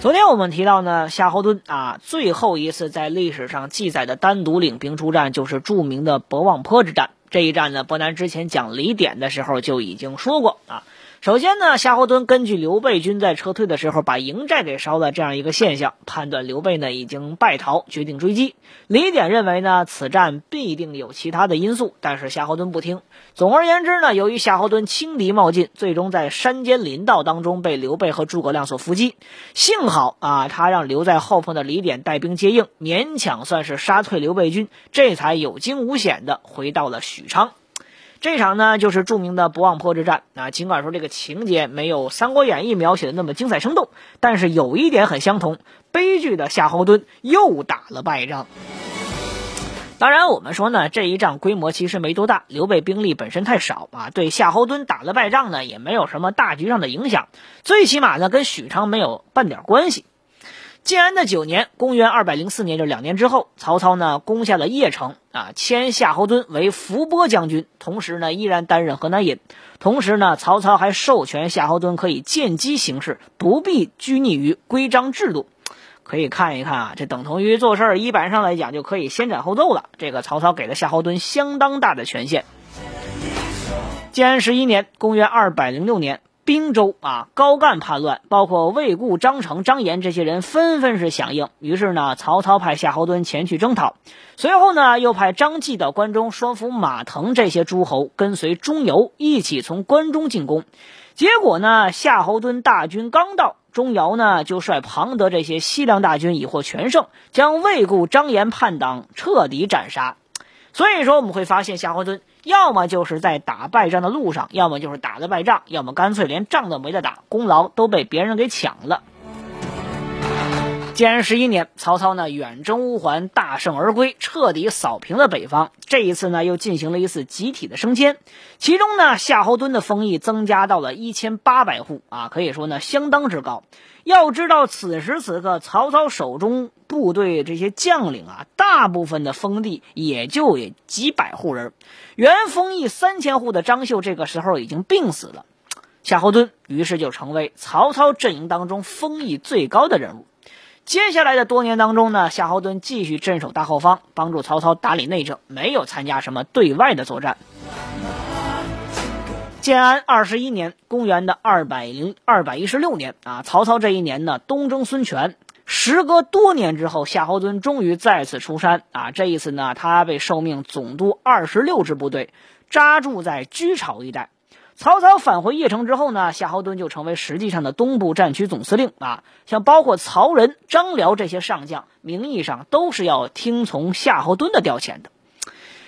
昨天我们提到呢，夏侯惇啊，最后一次在历史上记载的单独领兵出战，就是著名的博望坡之战。这一战呢，博南之前讲李典的时候就已经说过啊。首先呢，夏侯惇根据刘备军在撤退的时候把营寨给烧了这样一个现象，判断刘备呢已经败逃，决定追击。李典认为呢，此战必定有其他的因素，但是夏侯惇不听。总而言之呢，由于夏侯惇轻敌冒进，最终在山间林道当中被刘备和诸葛亮所伏击。幸好啊，他让留在后方的李典带兵接应，勉强算是杀退刘备军，这才有惊无险的回到了许昌。这场呢，就是著名的博望坡之战啊。尽管说这个情节没有《三国演义》描写的那么精彩生动，但是有一点很相同：悲剧的夏侯惇又打了败仗。当然，我们说呢，这一仗规模其实没多大，刘备兵力本身太少啊，对夏侯惇打了败仗呢，也没有什么大局上的影响，最起码呢，跟许昌没有半点关系。建安的九年，公元二百零四年，就两年之后，曹操呢攻下了邺城啊，迁夏侯惇为伏波将军，同时呢依然担任河南尹。同时呢，曹操还授权夏侯惇可以见机行事，不必拘泥于规章制度。可以看一看啊，这等同于做事儿一般上来讲就可以先斩后奏了。这个曹操给了夏侯惇相当大的权限。建安十一年，公元二百零六年。滨州啊，高干叛乱，包括魏固、张成、张延这些人纷纷是响应。于是呢，曹操派夏侯惇前去征讨，随后呢，又派张继到关中，说服马腾这些诸侯跟随钟繇一起从关中进攻。结果呢，夏侯惇大军刚到，钟繇呢就率庞德这些西凉大军已获全胜，将魏固、张延叛党彻底斩杀。所以说，我们会发现夏侯惇。要么就是在打败仗的路上，要么就是打了败仗，要么干脆连仗都没得打，功劳都被别人给抢了。建安十一年，曹操呢远征乌桓，大胜而归，彻底扫平了北方。这一次呢，又进行了一次集体的升迁，其中呢，夏侯惇的封邑增加到了一千八百户啊，可以说呢相当之高。要知道，此时此刻，曹操手中部队这些将领啊，大部分的封地也就也几百户人。原封邑三千户的张绣，这个时候已经病死了。夏侯惇于是就成为曹操阵营当中封邑最高的人物。接下来的多年当中呢，夏侯惇继续镇守大后方，帮助曹操打理内政，没有参加什么对外的作战。建安二十一年，公元的二百零二百一十六年啊，曹操这一年呢，东征孙权。时隔多年之后，夏侯惇终于再次出山啊！这一次呢，他被受命总督二十六支部队，扎驻在居巢一带。曹操返回邺城之后呢，夏侯惇就成为实际上的东部战区总司令啊。像包括曹仁、张辽这些上将，名义上都是要听从夏侯惇的调遣的。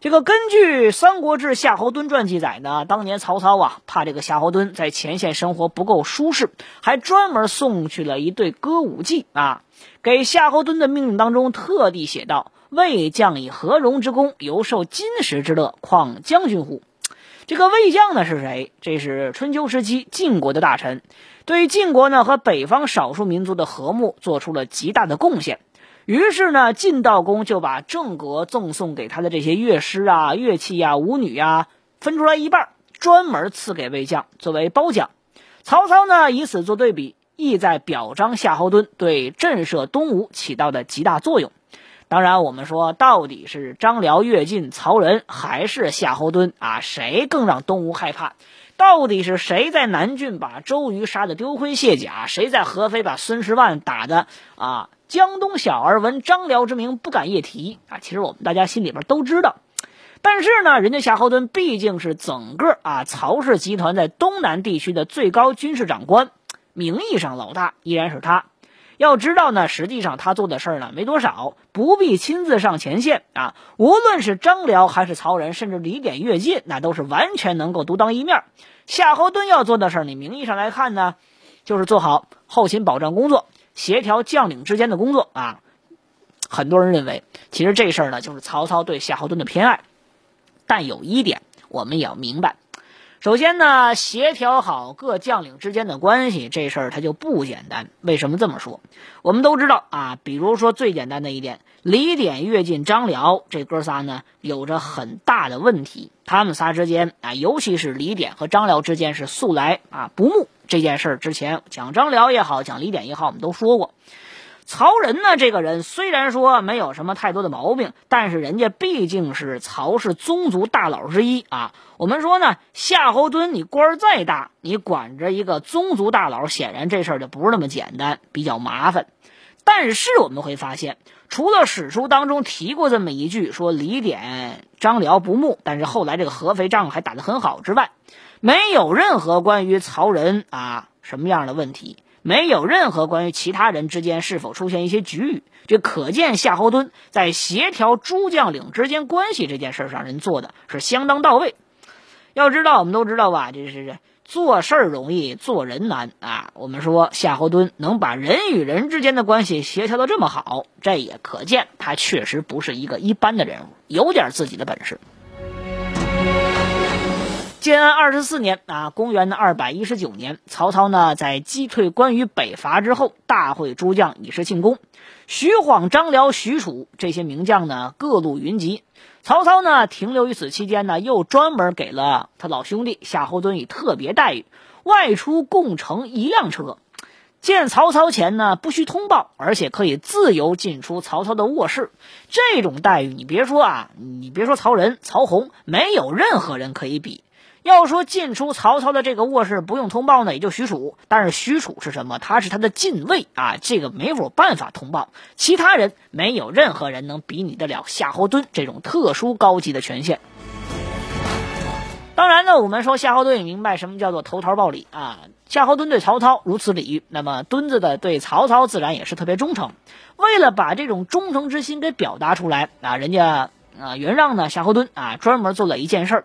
这个根据《三国志·夏侯惇传》记载呢，当年曹操啊，怕这个夏侯惇在前线生活不够舒适，还专门送去了一对歌舞伎啊。给夏侯惇的命令当中特地写道：“魏将以何荣之功，犹受金石之乐，况将军乎？”这个魏将呢是谁？这是春秋时期晋国的大臣，对晋国呢和北方少数民族的和睦做出了极大的贡献。于是呢，晋悼公就把郑国赠送给他的这些乐师啊、乐器呀、舞女呀，分出来一半，专门赐给魏将作为褒奖。曹操呢，以此做对比，意在表彰夏侯惇对震慑东吴起到的极大作用。当然，我们说到底是张辽、乐进、曹仁还是夏侯惇啊？谁更让东吴害怕？到底是谁在南郡把周瑜杀得丢盔卸甲？谁在合肥把孙十万打的啊？江东小儿闻张辽之名不敢夜啼啊！其实我们大家心里边都知道，但是呢，人家夏侯惇毕竟是整个啊曹氏集团在东南地区的最高军事长官，名义上老大依然是他。要知道呢，实际上他做的事儿呢没多少，不必亲自上前线啊。无论是张辽还是曹仁，甚至李典、乐进，那都是完全能够独当一面。夏侯惇要做的事儿，你名义上来看呢，就是做好后勤保障工作。协调将领之间的工作啊，很多人认为，其实这事儿呢就是曹操对夏侯惇的偏爱。但有一点我们也要明白，首先呢，协调好各将领之间的关系，这事儿它就不简单。为什么这么说？我们都知道啊，比如说最简单的一点，李典、乐进、张辽这哥仨呢，有着很大的问题。他们仨之间啊，尤其是李典和张辽之间是素来啊不睦。这件事儿之前讲张辽也好，讲李典也好，我们都说过。曹仁呢，这个人虽然说没有什么太多的毛病，但是人家毕竟是曹氏宗族大佬之一啊。我们说呢，夏侯惇你官儿再大，你管着一个宗族大佬，显然这事儿就不是那么简单，比较麻烦。但是我们会发现，除了史书当中提过这么一句，说李典、张辽不睦，但是后来这个合肥仗还打得很好之外，没有任何关于曹仁啊什么样的问题。没有任何关于其他人之间是否出现一些局域，这可见夏侯惇在协调诸将领之间关系这件事上，人做的是相当到位。要知道，我们都知道吧，这是做事儿容易，做人难啊。我们说夏侯惇能把人与人之间的关系协调的这么好，这也可见他确实不是一个一般的人物，有点自己的本事。建安二十四年啊，公元的二百一十九年，曹操呢在击退关羽北伐之后，大会诸将以示庆功。徐晃、张辽、许褚这些名将呢各路云集。曹操呢停留于此期间呢，又专门给了他老兄弟夏侯惇以特别待遇，外出共乘一辆车。见曹操前呢不需通报，而且可以自由进出曹操的卧室。这种待遇，你别说啊，你别说曹仁、曹洪，没有任何人可以比。要说进出曹操的这个卧室不用通报呢，也就许褚。但是许褚是什么？他是他的禁卫啊，这个没有办法通报。其他人没有任何人能比拟得了夏侯惇这种特殊高级的权限。当然呢，我们说夏侯惇也明白什么叫做投桃报李啊。夏侯惇对曹操如此礼遇，那么墩子的对曹操自然也是特别忠诚。为了把这种忠诚之心给表达出来啊，人家啊袁让呢夏侯惇啊专门做了一件事儿。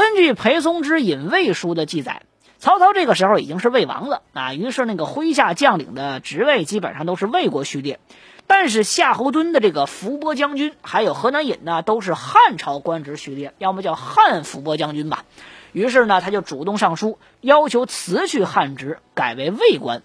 根据裴松之《引魏书》的记载，曹操这个时候已经是魏王了啊，于是那个麾下将领的职位基本上都是魏国序列，但是夏侯惇的这个伏波将军还有河南尹呢，都是汉朝官职序列，要么叫汉伏波将军吧。于是呢，他就主动上书要求辞去汉职，改为魏官。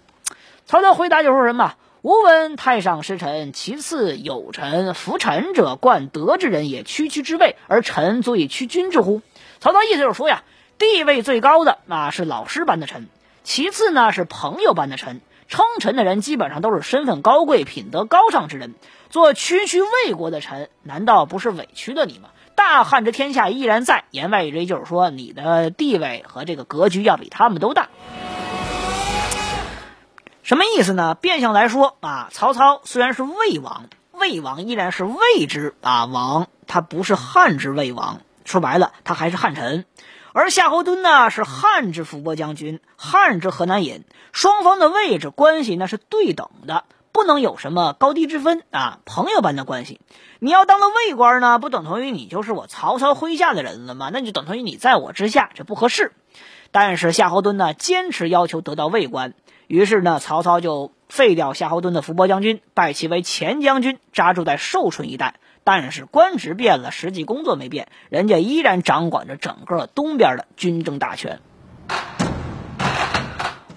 曹操回答就说什么：“吾闻太上失臣，其次有臣，服臣者冠德之人也，区区之位，而臣足以屈君之乎？”曹操意思就是说呀，地位最高的那是老师般的臣，其次呢是朋友般的臣，称臣的人基本上都是身份高贵、品德高尚之人。做区区魏国的臣，难道不是委屈了你吗？大汉之天下依然在，言外之意就是说，你的地位和这个格局要比他们都大。什么意思呢？变相来说啊，曹操虽然是魏王，魏王依然是魏之啊王，他不是汉之魏王。说白了，他还是汉臣，而夏侯惇呢是汉之伏波将军，汉之河南尹，双方的位置关系那是对等的，不能有什么高低之分啊，朋友般的关系。你要当了魏官呢，不等同于你就是我曹操麾下的人了吗？那就等同于你在我之下，这不合适。但是夏侯惇呢，坚持要求得到魏官，于是呢，曹操就废掉夏侯惇的伏波将军，拜其为前将军，扎住在寿春一带。但是官职变了，实际工作没变，人家依然掌管着整个东边的军政大权。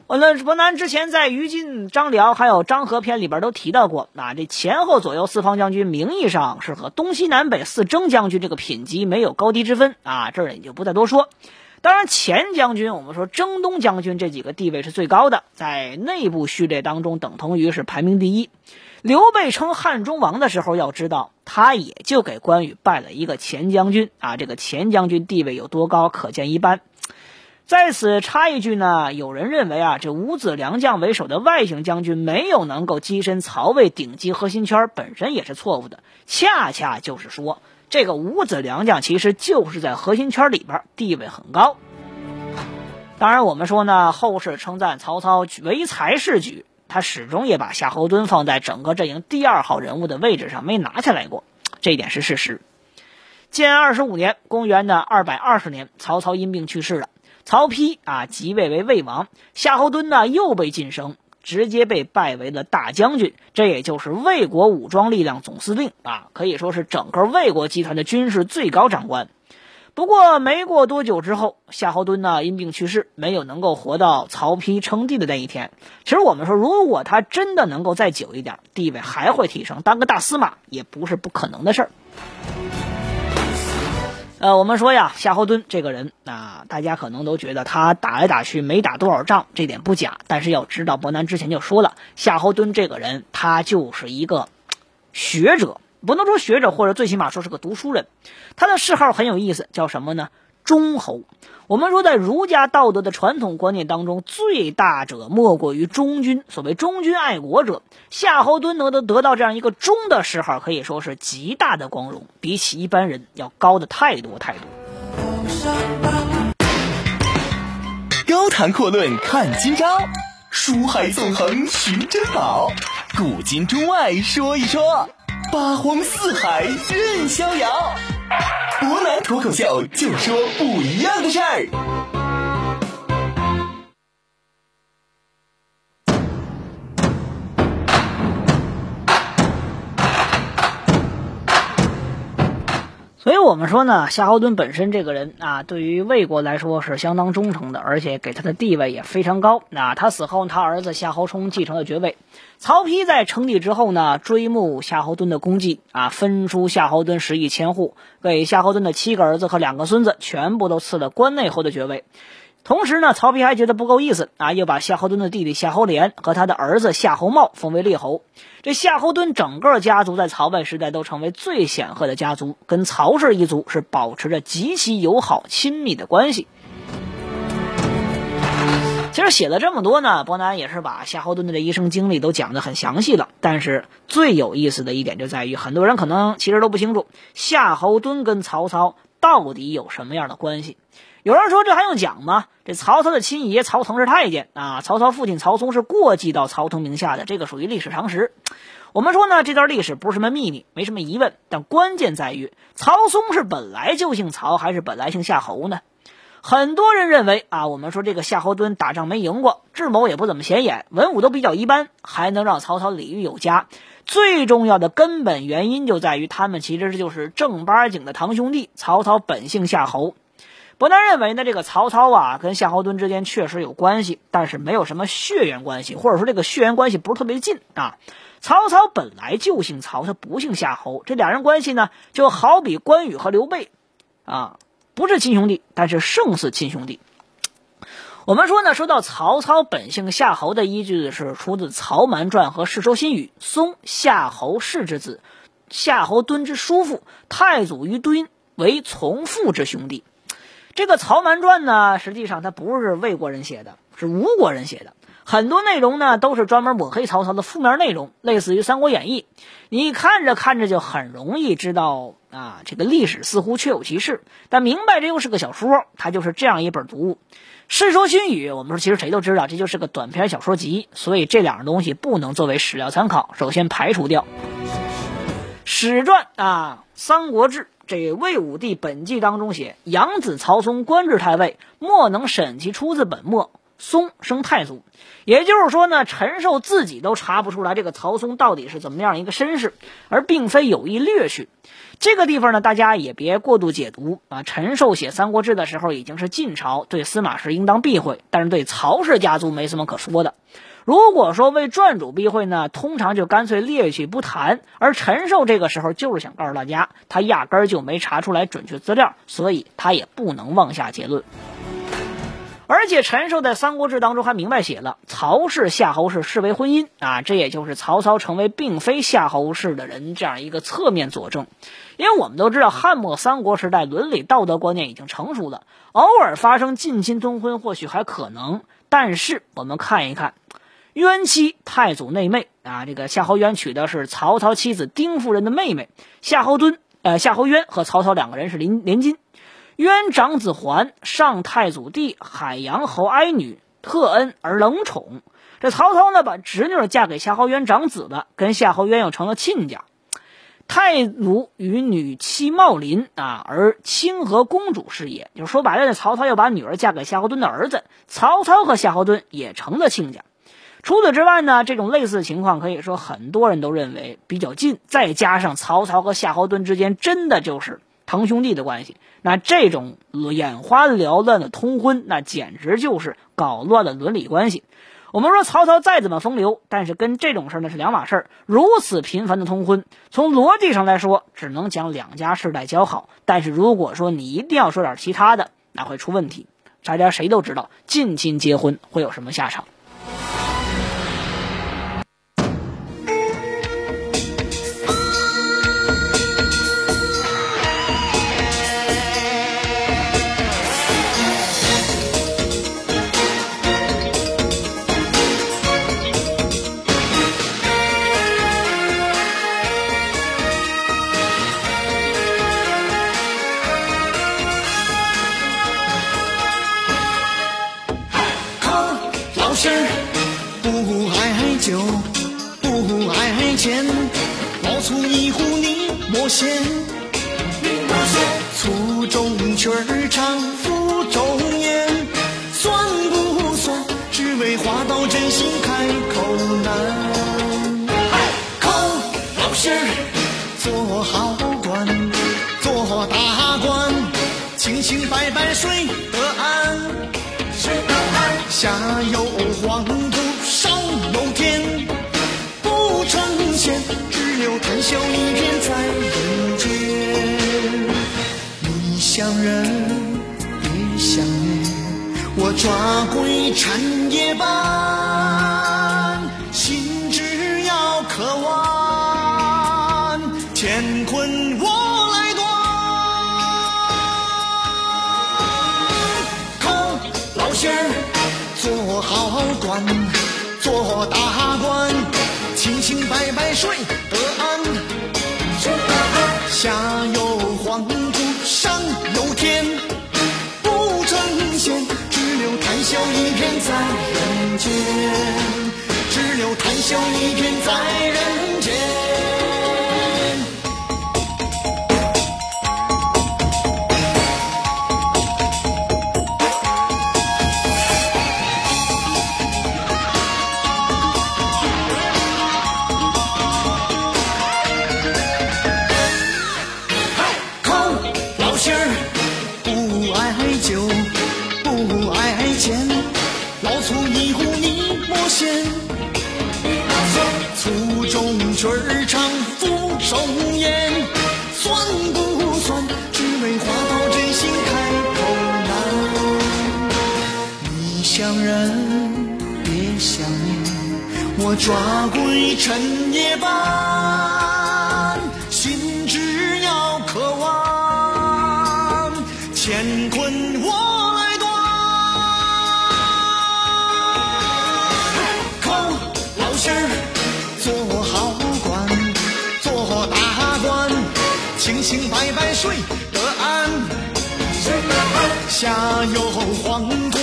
我那伯南之前在于禁、张辽还有张合篇里边都提到过，那这前后左右四方将军名义上是和东西南北四征将军这个品级没有高低之分啊，这儿也就不再多说。当然，前将军我们说征东将军这几个地位是最高的，在内部序列当中等同于是排名第一。刘备称汉中王的时候，要知道他也就给关羽拜了一个前将军啊，这个前将军地位有多高，可见一斑。在此插一句呢，有人认为啊，这五子良将为首的外姓将军没有能够跻身曹魏顶级核心圈，本身也是错误的。恰恰就是说，这个五子良将其实就是在核心圈里边地位很高。当然，我们说呢，后世称赞曹操唯才是举。他始终也把夏侯惇放在整个阵营第二号人物的位置上，没拿下来过，这一点是事实。建安二十五年，公元的二百二十年，曹操因病去世了。曹丕啊即位为魏王，夏侯惇呢又被晋升，直接被拜为了大将军，这也就是魏国武装力量总司令啊，可以说是整个魏国集团的军事最高长官。不过没过多久之后，夏侯惇呢因病去世，没有能够活到曹丕称帝的那一天。其实我们说，如果他真的能够再久一点，地位还会提升，当个大司马也不是不可能的事儿。呃，我们说呀，夏侯惇这个人啊，大家可能都觉得他打来打去没打多少仗，这点不假。但是要知道，伯南之前就说了，夏侯惇这个人，他就是一个学者。不能说学者，或者最起码说是个读书人。他的谥号很有意思，叫什么呢？忠侯。我们说，在儒家道德的传统观念当中，最大者莫过于忠君。所谓忠君爱国者，夏侯惇能得得到这样一个忠的谥号，可以说是极大的光荣，比起一般人要高的太多太多。高谈阔论看今朝，书海纵横寻珍宝，古今中外说一说。八荒四海任逍遥，博南脱口秀就说不一样的事儿。所以我们说呢，夏侯惇本身这个人啊，对于魏国来说是相当忠诚的，而且给他的地位也非常高。那他死后，他儿子夏侯冲继承了爵位。曹丕在称帝之后呢，追慕夏侯惇的功绩啊，分出夏侯惇十亿千户，给夏侯惇的七个儿子和两个孙子全部都赐了关内侯的爵位。同时呢，曹丕还觉得不够意思啊，又把夏侯惇的弟弟夏侯廉和他的儿子夏侯茂封为列侯。这夏侯惇整个家族在曹魏时代都成为最显赫的家族，跟曹氏一族是保持着极其友好亲密的关系。其实写了这么多呢，伯南也是把夏侯惇的这一生经历都讲得很详细了。但是最有意思的一点就在于，很多人可能其实都不清楚夏侯惇跟曹操到底有什么样的关系。有人说这还用讲吗？这曹操的亲爷曹腾是太监啊，曹操父亲曹嵩是过继到曹腾名下的，这个属于历史常识。我们说呢，这段历史不是什么秘密，没什么疑问。但关键在于，曹嵩是本来就姓曹，还是本来姓夏侯呢？很多人认为啊，我们说这个夏侯惇打仗没赢过，智谋也不怎么显眼，文武都比较一般，还能让曹操礼遇有加。最重要的根本原因就在于他们其实就是正八经的堂兄弟。曹操本姓夏侯。伯南认为呢，这个曹操啊跟夏侯惇之间确实有关系，但是没有什么血缘关系，或者说这个血缘关系不是特别近啊。曹操本来就姓曹，他不姓夏侯，这俩人关系呢就好比关羽和刘备，啊，不是亲兄弟，但是胜似亲兄弟。我们说呢，说到曹操本姓夏侯的依据是出自《曹瞒传》和《世说新语》，松夏侯氏之子，夏侯惇之叔父，太祖于敦为从父之兄弟。这个《曹瞒传》呢，实际上它不是魏国人写的，是吴国人写的。很多内容呢，都是专门抹黑曹操的负面内容，类似于《三国演义》。你看着看着就很容易知道啊，这个历史似乎确有其事，但明白这又是个小说，它就是这样一本读物。《世说新语》，我们说其实谁都知道，这就是个短篇小说集，所以这两样东西不能作为史料参考，首先排除掉。史传啊，《三国志》。这魏武帝本纪当中写，养子曹嵩官至太尉，莫能审其出自本末，嵩生太祖。也就是说呢，陈寿自己都查不出来这个曹嵩到底是怎么样一个身世，而并非有意略去。这个地方呢，大家也别过度解读啊。陈寿写《三国志》的时候已经是晋朝，对司马氏应当避讳，但是对曹氏家族没什么可说的。如果说为传主避讳呢，通常就干脆列举不谈。而陈寿这个时候就是想告诉大家，他压根儿就没查出来准确资料，所以他也不能妄下结论。而且陈寿在《三国志》当中还明白写了，曹氏、夏侯氏视为婚姻啊，这也就是曹操成为并非夏侯氏的人这样一个侧面佐证。因为我们都知道，汉末三国时代伦理道德观念已经成熟了，偶尔发生近亲通婚或许还可能，但是我们看一看。冤妻太祖内妹啊，这个夏侯渊娶的是曹操妻子丁夫人的妹妹夏侯惇，呃，夏侯渊和曹操两个人是邻邻近。渊长子桓，上太祖弟，海阳侯哀女，特恩而冷宠。这曹操呢，把侄女嫁给夏侯渊长子的，跟夏侯渊又成了亲家。太祖与女妻茂林啊，而清河公主是也，就是说白了，曹操又把女儿嫁给夏侯惇的儿子，曹操和夏侯惇也成了亲家。除此之外呢，这种类似情况可以说很多人都认为比较近，再加上曹操和夏侯惇之间真的就是堂兄弟的关系，那这种眼花缭乱的通婚，那简直就是搞乱了伦理关系。我们说曹操再怎么风流，但是跟这种事儿呢是两码事儿。如此频繁的通婚，从逻辑上来说，只能讲两家世代交好。但是如果说你一定要说点其他的，那会出问题。大家谁都知道，近亲结婚会有什么下场。老心儿，做好官，做大官，清清白白睡得安。睡得安下有黄土，上有天，不成仙，只有谈笑一片在。人间。你想人别相恋，我抓鬼缠夜半，睡得安，下有黄土。上有天，不成仙，只留谈笑一片在人间，只留谈笑一片在一壶尼泊仙，粗中曲儿唱，腹中言，算不算？只为花到真心开口难。你想人，别想念，我抓鬼成夜半。睡得安。下有黄土，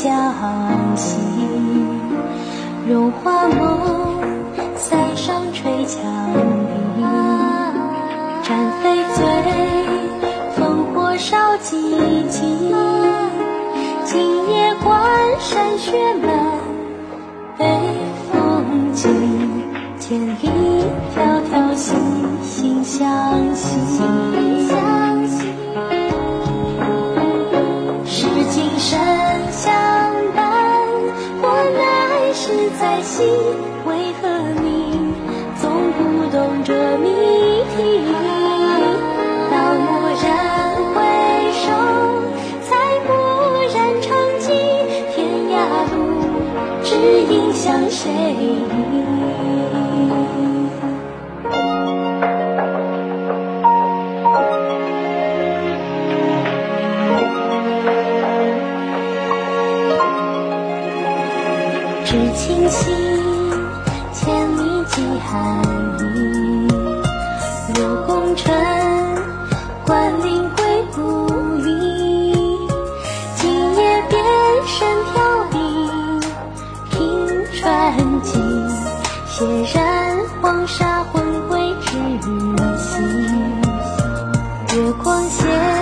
消息，绒花梦塞上吹羌笛，展飞醉，烽火烧寂静，今夜关山雪满北风急，千里迢迢心心相。为何你总不懂？这谜题到蓦然回首，才蓦然承继。天涯路，知音向谁寄？月光仙